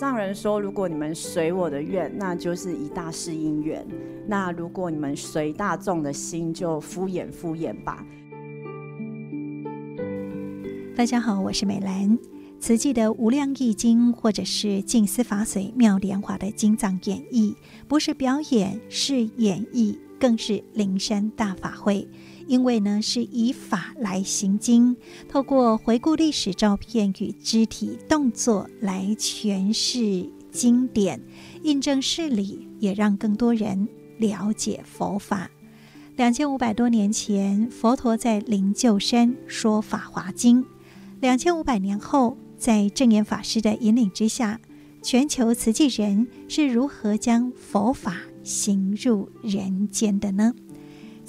上人说，如果你们随我的愿，那就是以大事因缘；那如果你们随大众的心，就敷衍敷衍吧。大家好，我是美兰。慈济的《无量义经》或者是《静思法髓妙莲华》的经藏演绎，不是表演，是演绎，更是灵山大法会。因为呢，是以法来行经，透过回顾历史照片与肢体动作来诠释经典，印证事理，也让更多人了解佛法。两千五百多年前，佛陀在灵鹫山说《法华经》；两千五百年后，在正言法师的引领之下，全球慈济人是如何将佛法行入人间的呢？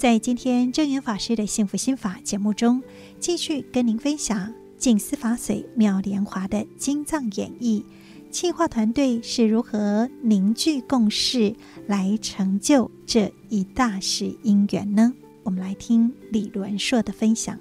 在今天证严法师的幸福心法节目中，继续跟您分享静思法水妙莲华的精藏演绎，企划团队是如何凝聚共识来成就这一大事因缘呢？我们来听李伦硕的分享。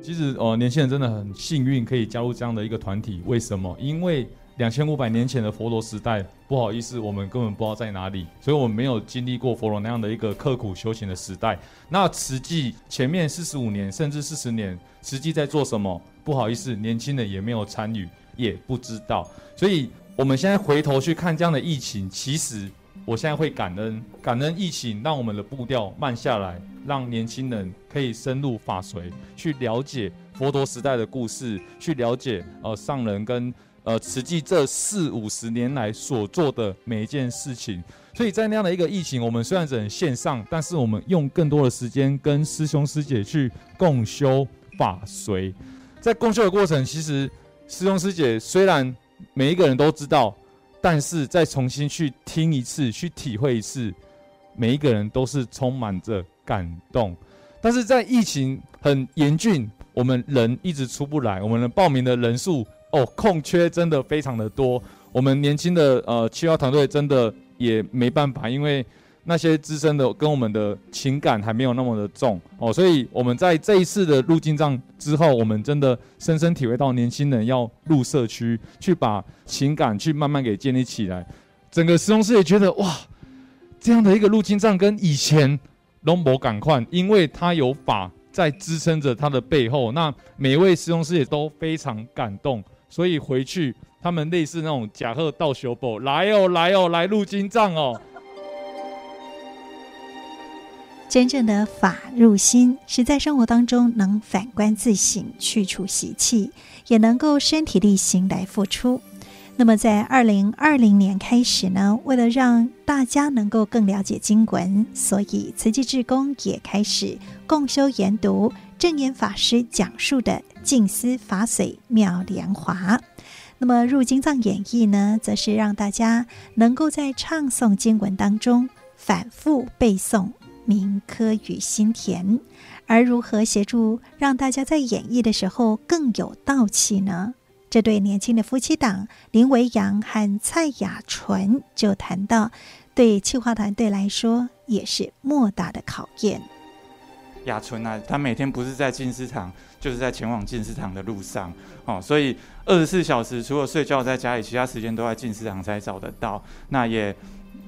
其实，呃，年轻人真的很幸运可以加入这样的一个团体。为什么？因为两千五百年前的佛陀时代，不好意思，我们根本不知道在哪里，所以我们没有经历过佛陀那样的一个刻苦修行的时代。那慈济前面四十五年甚至四十年，慈济在做什么？不好意思，年轻人也没有参与，也不知道。所以我们现在回头去看这样的疫情，其实我现在会感恩，感恩疫情让我们的步调慢下来，让年轻人可以深入法随，去了解佛陀时代的故事，去了解呃上人跟。呃，慈济这四五十年来所做的每一件事情，所以在那样的一个疫情，我们虽然只能线上，但是我们用更多的时间跟师兄师姐去共修法随。在共修的过程，其实师兄师姐虽然每一个人都知道，但是再重新去听一次，去体会一次，每一个人都是充满着感动。但是在疫情很严峻，我们人一直出不来，我们的报名的人数。哦，空缺真的非常的多，我们年轻的呃企划团队真的也没办法，因为那些资深的跟我们的情感还没有那么的重哦，所以我们在这一次的入经藏之后，我们真的深深体会到年轻人要入社区，去把情感去慢慢给建立起来。整个师兄师也觉得哇，这样的一个入经藏跟以前都没赶快，因为他有法在支撑着他的背后，那每一位师兄师也都非常感动。所以回去，他们类似那种假贺道修补，来哦，来哦，来入金藏哦。真正的法入心，是在生活当中能反观自省，去除习气，也能够身体力行来付出。那么，在二零二零年开始呢，为了让大家能够更了解经文，所以慈济志工也开始共修研读证严法师讲述的。静思法髓妙莲华，那么入经藏演绎呢，则是让大家能够在唱诵经文当中反复背诵，铭刻于心田。而如何协助让大家在演绎的时候更有道气呢？这对年轻的夫妻档林维阳和蔡雅纯就谈到，对企划团队来说也是莫大的考验。雅纯啊，他每天不是在进市场，就是在前往进市场的路上哦，所以二十四小时除了睡觉在家里，其他时间都在进市场才找得到。那也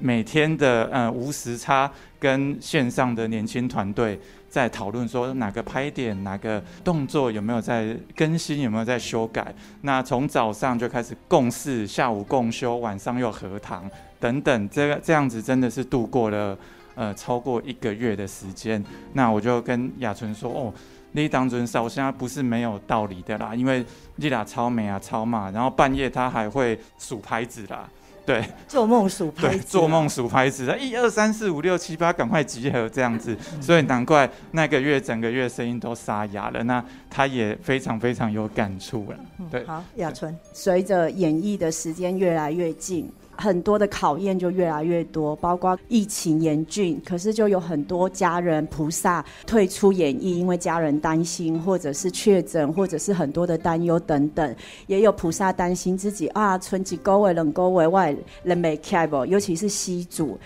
每天的呃无时差跟线上的年轻团队在讨论说哪个拍点、哪个动作有没有在更新、有没有在修改。那从早上就开始共事，下午共修，晚上又合堂等等，这个这样子真的是度过了。呃，超过一个月的时间，那我就跟雅纯说，哦，你当阵烧香不是没有道理的啦，因为你俩超美啊，超嘛，然后半夜他还会数拍子啦，对，做梦数拍子，对，做梦数拍子，一二三四五六七八，赶快集合这样子，所以难怪那个月整个月声音都沙哑了，那他也非常非常有感触了，对，好，雅纯，随着演绎的时间越来越近。很多的考验就越来越多，包括疫情严峻，可是就有很多家人菩萨退出演艺，因为家人担心，或者是确诊，或者是很多的担忧等等，也有菩萨担心自己啊，春季高位冷高位外人没开不，尤其是西主，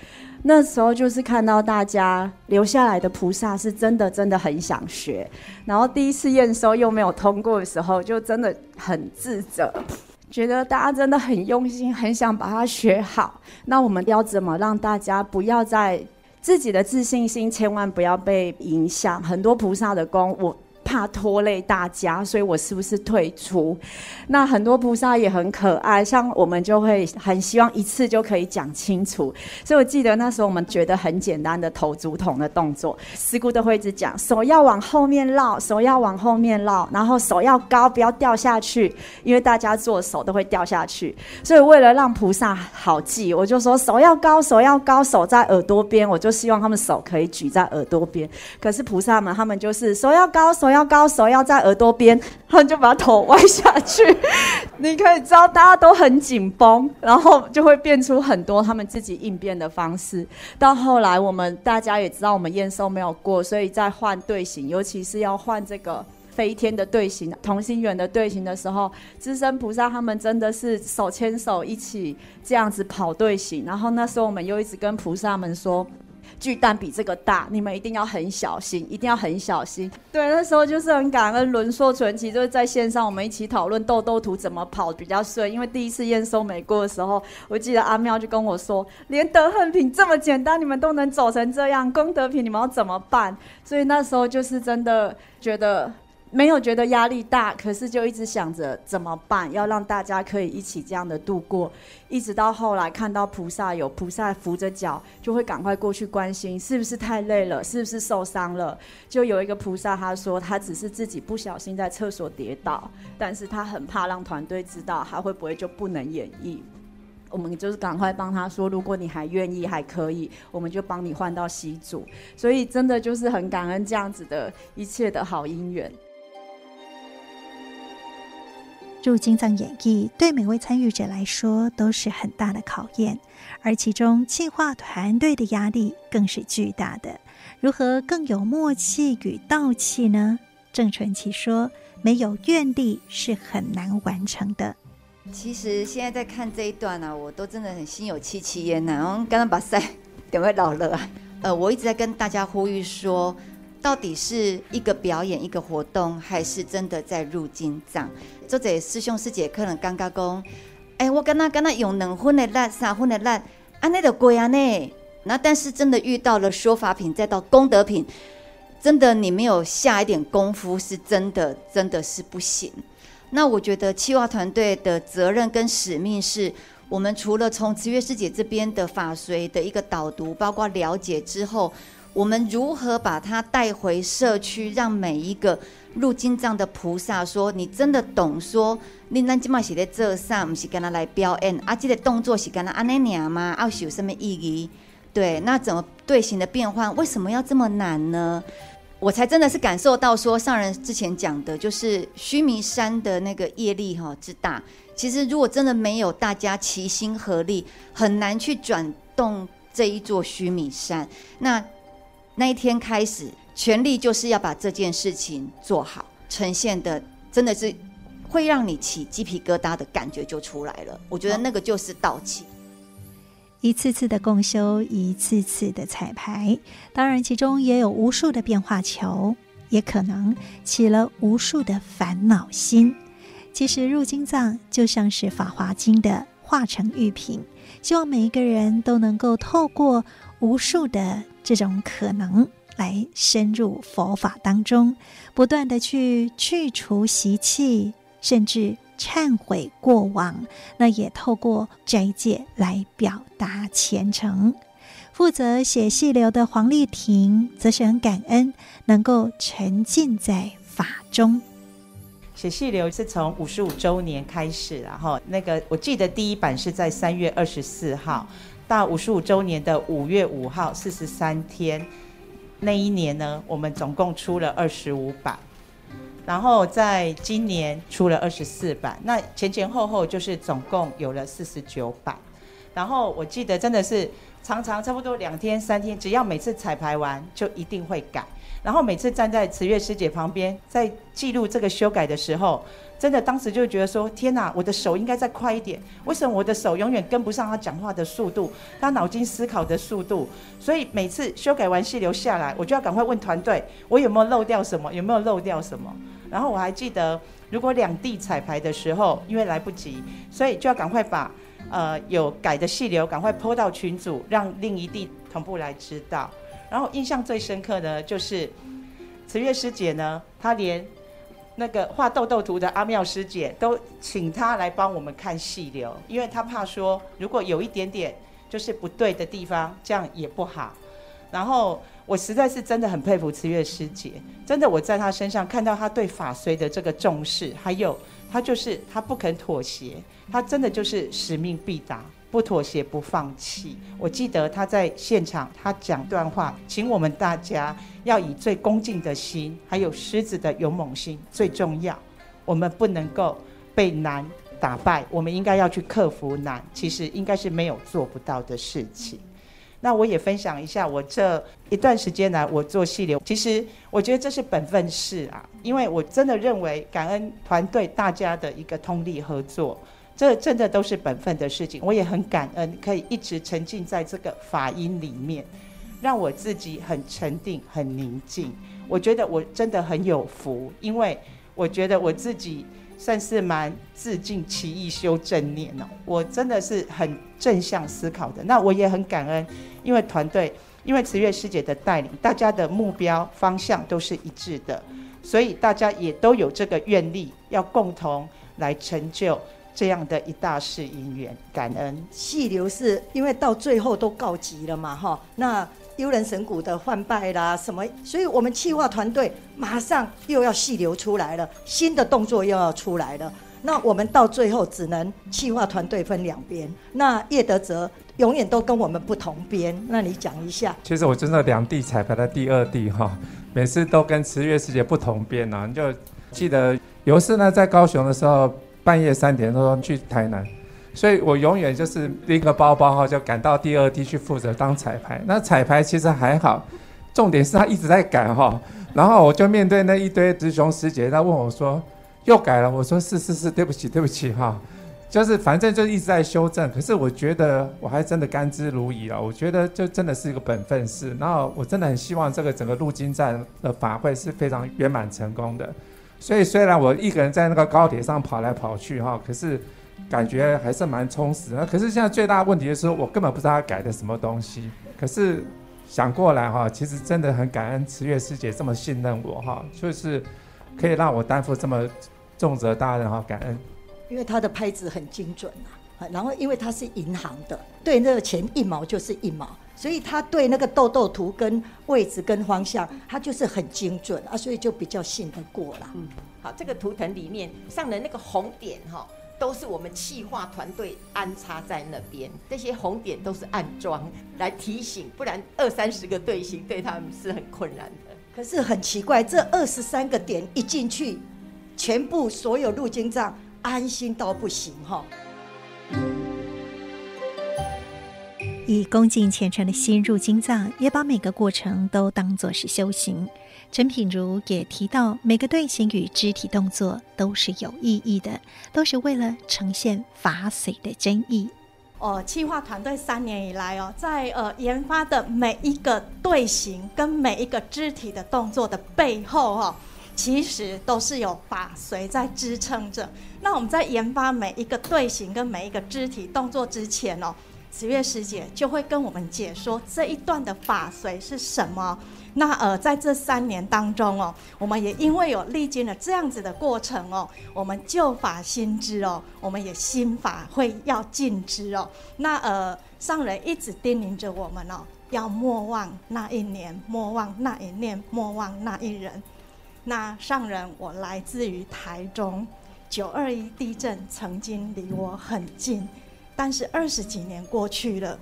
那时候就是看到大家留下来的菩萨是真的真的很想学，然后第一次验收又没有通过的时候，就真的很自责。觉得大家真的很用心，很想把它学好。那我们要怎么让大家不要再自己的自信心，千万不要被影响？很多菩萨的功，我。怕拖累大家，所以我是不是退出？那很多菩萨也很可爱，像我们就会很希望一次就可以讲清楚。所以我记得那时候我们觉得很简单的投竹筒的动作，师姑都会一直讲：手要往后面绕，手要往后面绕，然后手要高，不要掉下去，因为大家做手都会掉下去。所以为了让菩萨好记，我就说手要高，手要高，手在耳朵边，我就希望他们手可以举在耳朵边。可是菩萨们他们就是手要高，手要。高手要在耳朵边，他们就把头歪下去。你可以知道，大家都很紧绷，然后就会变出很多他们自己应变的方式。到后来，我们大家也知道，我们验收没有过，所以在换队形，尤其是要换这个飞天的队形、同心圆的队形的时候，资深菩萨他们真的是手牵手一起这样子跑队形。然后那时候，我们又一直跟菩萨们说。巨蛋比这个大，你们一定要很小心，一定要很小心。对，那时候就是很感恩伦硕传奇，就是在线上我们一起讨论豆豆图怎么跑比较顺。因为第一次验收没过的时候，我记得阿妙就跟我说，连德恨品这么简单，你们都能走成这样，功德品你们要怎么办？所以那时候就是真的觉得。没有觉得压力大，可是就一直想着怎么办，要让大家可以一起这样的度过，一直到后来看到菩萨有菩萨扶着脚，就会赶快过去关心，是不是太累了，是不是受伤了？就有一个菩萨他说他只是自己不小心在厕所跌倒，但是他很怕让团队知道，他会不会就不能演绎？我们就是赶快帮他说，如果你还愿意还可以，我们就帮你换到西组。所以真的就是很感恩这样子的一切的好姻缘。入经藏演绎对每位参与者来说都是很大的考验，而其中企划团队的压力更是巨大的。如何更有默契与道气呢？郑存奇说：“没有愿力是很难完成的。”其实现在在看这一段呢、啊，我都真的很心有戚戚焉呐。然后刚刚把赛点 位老了，呃，我一直在跟大家呼吁说。到底是一个表演、一个活动，还是真的在入金藏？作者师兄师姐可能刚刚讲，哎，我跟他跟他用两分的烂、三分的烂，啊，那个贵啊呢？那但是真的遇到了说法品，再到功德品，真的你没有下一点功夫，是真的真的是不行。那我觉得企划团队的责任跟使命是，我们除了从慈月师姐这边的法随的一个导读，包括了解之后。我们如何把它带回社区，让每一个入金藏的菩萨说：“你真的懂说，你咱今嘛是在这上，不是跟他来表演啊？这个动作是跟他安尼念吗？要是有什么意义？对，那怎么队形的变换为什么要这么难呢？我才真的是感受到说，上人之前讲的，就是须弥山的那个业力哈之大。其实如果真的没有大家齐心合力，很难去转动这一座须弥山。那那一天开始，全力就是要把这件事情做好，呈现的真的是会让你起鸡皮疙瘩的感觉就出来了。我觉得那个就是道气。一次次的共修，一次次的彩排，当然其中也有无数的变化球，也可能起了无数的烦恼心。其实入经藏就像是《法华经》的化成玉品，希望每一个人都能够透过无数的。这种可能来深入佛法当中，不断地去去除习气，甚至忏悔过往。那也透过斋戒来表达虔诚。负责写细流的黄丽婷则是很感恩，能够沉浸在法中。写细流是从五十五周年开始，然后那个我记得第一版是在三月二十四号。到五十五周年的五月五号，四十三天，那一年呢，我们总共出了二十五版，然后在今年出了二十四版，那前前后后就是总共有了四十九版。然后我记得真的是常常差不多两天三天，只要每次彩排完就一定会改，然后每次站在慈月师姐旁边，在记录这个修改的时候。真的，当时就觉得说：“天哪，我的手应该再快一点。为什么我的手永远跟不上他讲话的速度，他脑筋思考的速度？所以每次修改完细流下来，我就要赶快问团队，我有没有漏掉什么？有没有漏掉什么？然后我还记得如果两地彩排的时候，因为来不及，所以就要赶快把呃有改的细流赶快泼到群组，让另一地同步来知道。然后印象最深刻的就是慈月师姐呢，她连那个画豆豆图的阿妙师姐都请她来帮我们看细流，因为她怕说如果有一点点就是不对的地方，这样也不好。然后我实在是真的很佩服慈月师姐，真的我在她身上看到她对法随的这个重视，还有她就是她不肯妥协，她真的就是使命必达，不妥协不放弃。我记得他在现场他讲段话，请我们大家要以最恭敬的心，还有狮子的勇猛心最重要，我们不能够被难打败，我们应该要去克服难，其实应该是没有做不到的事情。那我也分享一下，我这一段时间来我做细流，其实我觉得这是本分事啊，因为我真的认为感恩团队大家的一个通力合作，这真的都是本分的事情。我也很感恩可以一直沉浸在这个法音里面，让我自己很沉定、很宁静。我觉得我真的很有福，因为我觉得我自己。算是蛮自净其意修正念哦，我真的是很正向思考的。那我也很感恩，因为团队，因为慈月师姐的带领，大家的目标方向都是一致的，所以大家也都有这个愿力，要共同来成就这样的一大事姻缘。感恩细流是因为到最后都告急了嘛，哈，那。幽人神谷的换拜啦，什么？所以我们企划团队马上又要细流出来了，新的动作又要出来了。那我们到最后只能企划团队分两边。那叶德泽永远都跟我们不同边。那你讲一下。其实我真的两地彩排的第二地哈，每次都跟慈月师姐不同边呐。你就记得有一次呢，在高雄的时候，半夜三点多去台南。所以我永远就是拎个包包哈，就赶到第二地去负责当彩排。那彩排其实还好，重点是他一直在改哈。然后我就面对那一堆直雄师姐，他问我说：“又改了？”我说：“是是是，对不起对不起哈。”就是反正就一直在修正。可是我觉得我还真的甘之如饴了。我觉得就真的是一个本分事。然后我真的很希望这个整个陆金站的法会是非常圆满成功的。所以虽然我一个人在那个高铁上跑来跑去哈，可是。感觉还是蛮充实的，可是现在最大问题就是我根本不知道他改的什么东西。可是想过来哈，其实真的很感恩慈月师姐这么信任我哈，就是可以让我担负这么重责大任哈，感恩。因为他的拍子很精准啊，然后因为他是银行的，对那个钱一毛就是一毛，所以他对那个豆豆图跟位置跟方向，他就是很精准啊，所以就比较信得过啦。嗯，好，这个图腾里面上的那个红点哈。都是我们企划团队安插在那边，这些红点都是暗装来提醒，不然二三十个队形对他们是很困难的。可是很奇怪，这二十三个点一进去，全部所有入金藏安心到不行哈。以恭敬虔诚的心入金藏，也把每个过程都当作是修行。陈品如也提到，每个队形与肢体动作都是有意义的，都是为了呈现法髓的真意。哦，企划团队三年以来哦，在呃研发的每一个队形跟每一个肢体的动作的背后、哦，其实都是有法髓在支撑着。那我们在研发每一个队形跟每一个肢体动作之前哦，慈月师姐就会跟我们解说这一段的法髓是什么。那呃，在这三年当中哦，我们也因为有历经了这样子的过程哦，我们旧法新知哦，我们也新法会要尽知哦。那呃，上人一直叮咛着我们哦，要莫忘那一年，莫忘那一念，莫忘那一人。那上人，我来自于台中，九二一地震曾经离我很近，但是二十几年过去了，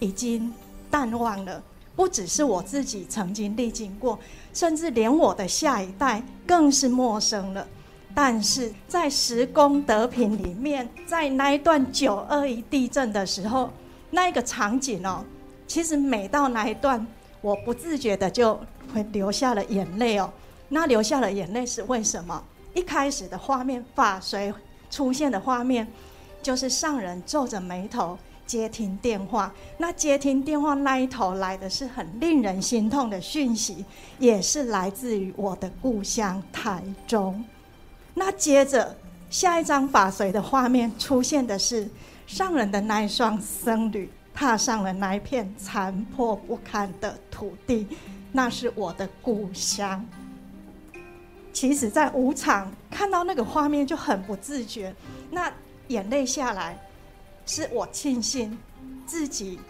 已经淡忘了。不只是我自己曾经历经过，甚至连我的下一代更是陌生了。但是在十功德品里面，在那一段九二一地震的时候，那个场景哦，其实每到那一段，我不自觉的就会流下了眼泪哦。那流下了眼泪是为什么？一开始的画面，法随出现的画面，就是上人皱着眉头。接听电话，那接听电话那一头来的是很令人心痛的讯息，也是来自于我的故乡台中。那接着下一张法随的画面出现的是上人的那一双僧侣踏上了那一片残破不堪的土地，那是我的故乡。其实，在舞场看到那个画面就很不自觉，那眼泪下来，是我庆幸自己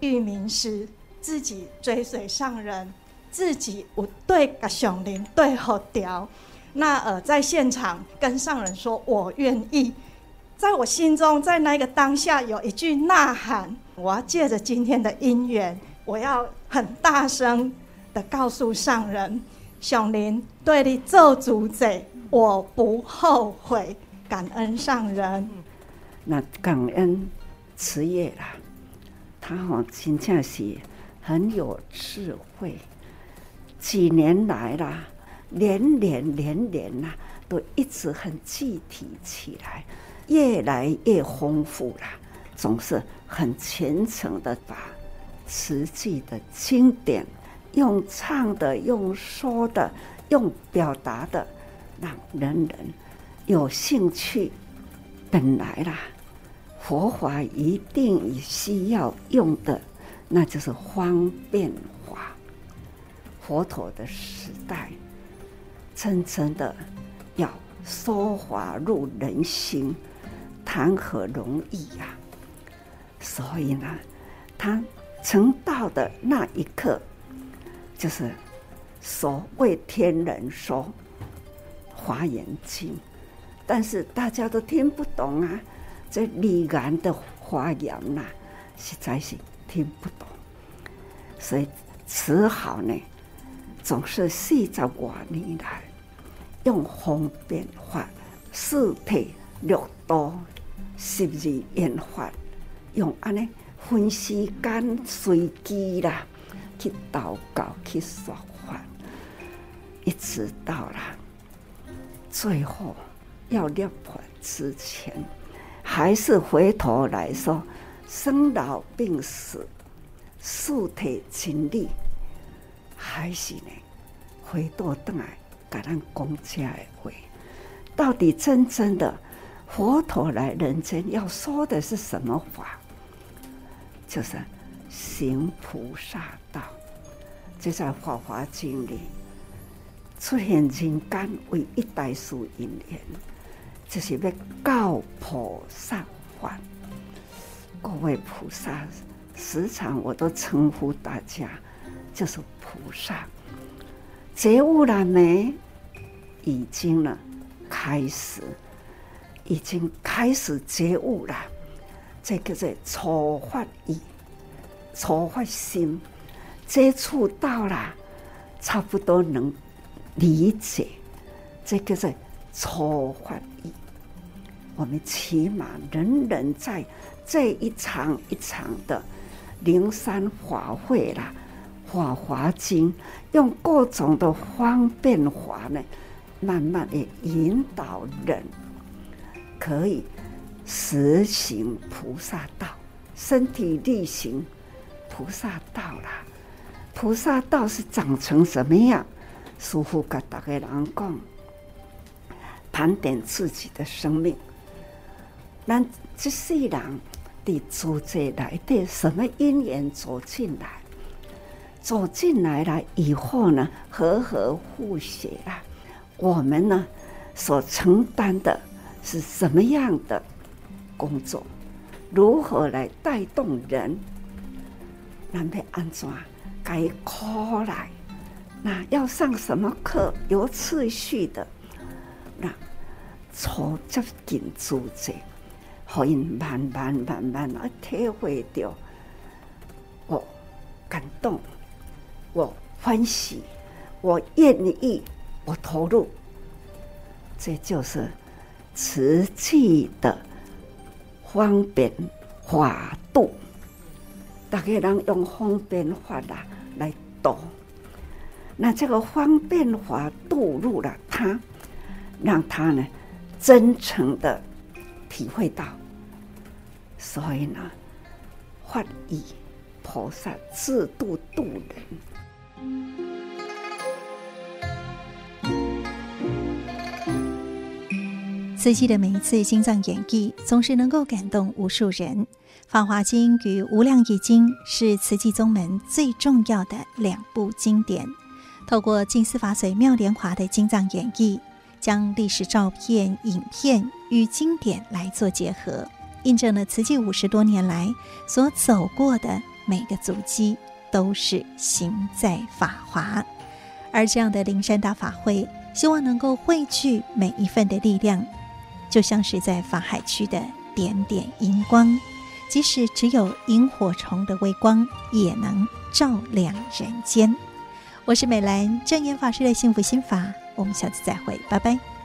遇名师，自己追随上人，自己我对个上人对好调。那呃，在现场跟上人说，我愿意，在我心中，在那个当下有一句呐喊，我要借着今天的因缘，我要很大声的告诉上人，上人对你做主者，我不后悔，感恩上人。那感恩慈业啦，他好真正是很有智慧，几年来啦。年年年年呐，都一直很具体起来，越来越丰富了。总是很虔诚的把慈济的经典，用唱的、用说的、用表达的，让人人有兴趣。本来啦，佛法一定也需要用的，那就是方便法。佛陀的时代。真正的要说法入人心，谈何容易呀、啊！所以呢，他成道的那一刻，就是说为天人说《华严经》，但是大家都听不懂啊，这李然的发言呐，实在是听不懂，所以只好呢。总是四十多年来，用方便法、四谛六度、十二演法，用安尼分时间随机啦，去祷告、去说法，一直到了最后要涅槃之前，还是回头来说生老病死、四谛经历。还是呢，回过头来给咱讲这的话，到底真正的佛陀来人间要说的是什么法？就是行菩萨道。就在《法华经》里出现人间为一代书因缘，就是要告菩萨法。各位菩萨，时常我都称呼大家。就是菩萨觉悟了没？已经了，开始，已经开始觉悟了。这个是初发意，初发心，接触到了，差不多能理解。这个是初发意。我们起码人人在这一场一场的灵山法会啦。《法华经》用各种的方便法呢，慢慢的引导人，可以实行菩萨道，身体力行菩萨道啦。菩萨道是长成什么样？师父跟大家讲，盘点自己的生命，那这世人的主宰来的什么因缘走进来？走进来了以后呢，和和互协啊，我们呢所承担的是什么样的工作？如何来带动人？那被安怎该课来？那要上什么课？有次序的，那从这紧组织，可以慢慢慢慢啊体会到，我感动。我欢喜，我愿意，我投入，这就是瓷器的方便法度。大家人用方便法啦来度，那这个方便法度入了他，让他呢真诚的体会到。所以呢，法义菩萨自度度人。慈济的每一次经藏演绎，总是能够感动无数人。《法华经》与《无量义经》是慈济宗门最重要的两部经典。透过静思法水妙莲华的经藏演绎，将历史照片、影片与经典来做结合，印证了慈济五十多年来所走过的每个足迹都是行在法华。而这样的灵山大法会，希望能够汇聚每一份的力量。就像是在法海区的点点荧光，即使只有萤火虫的微光，也能照亮人间。我是美兰，正言法师的幸福心法，我们下次再会，拜拜。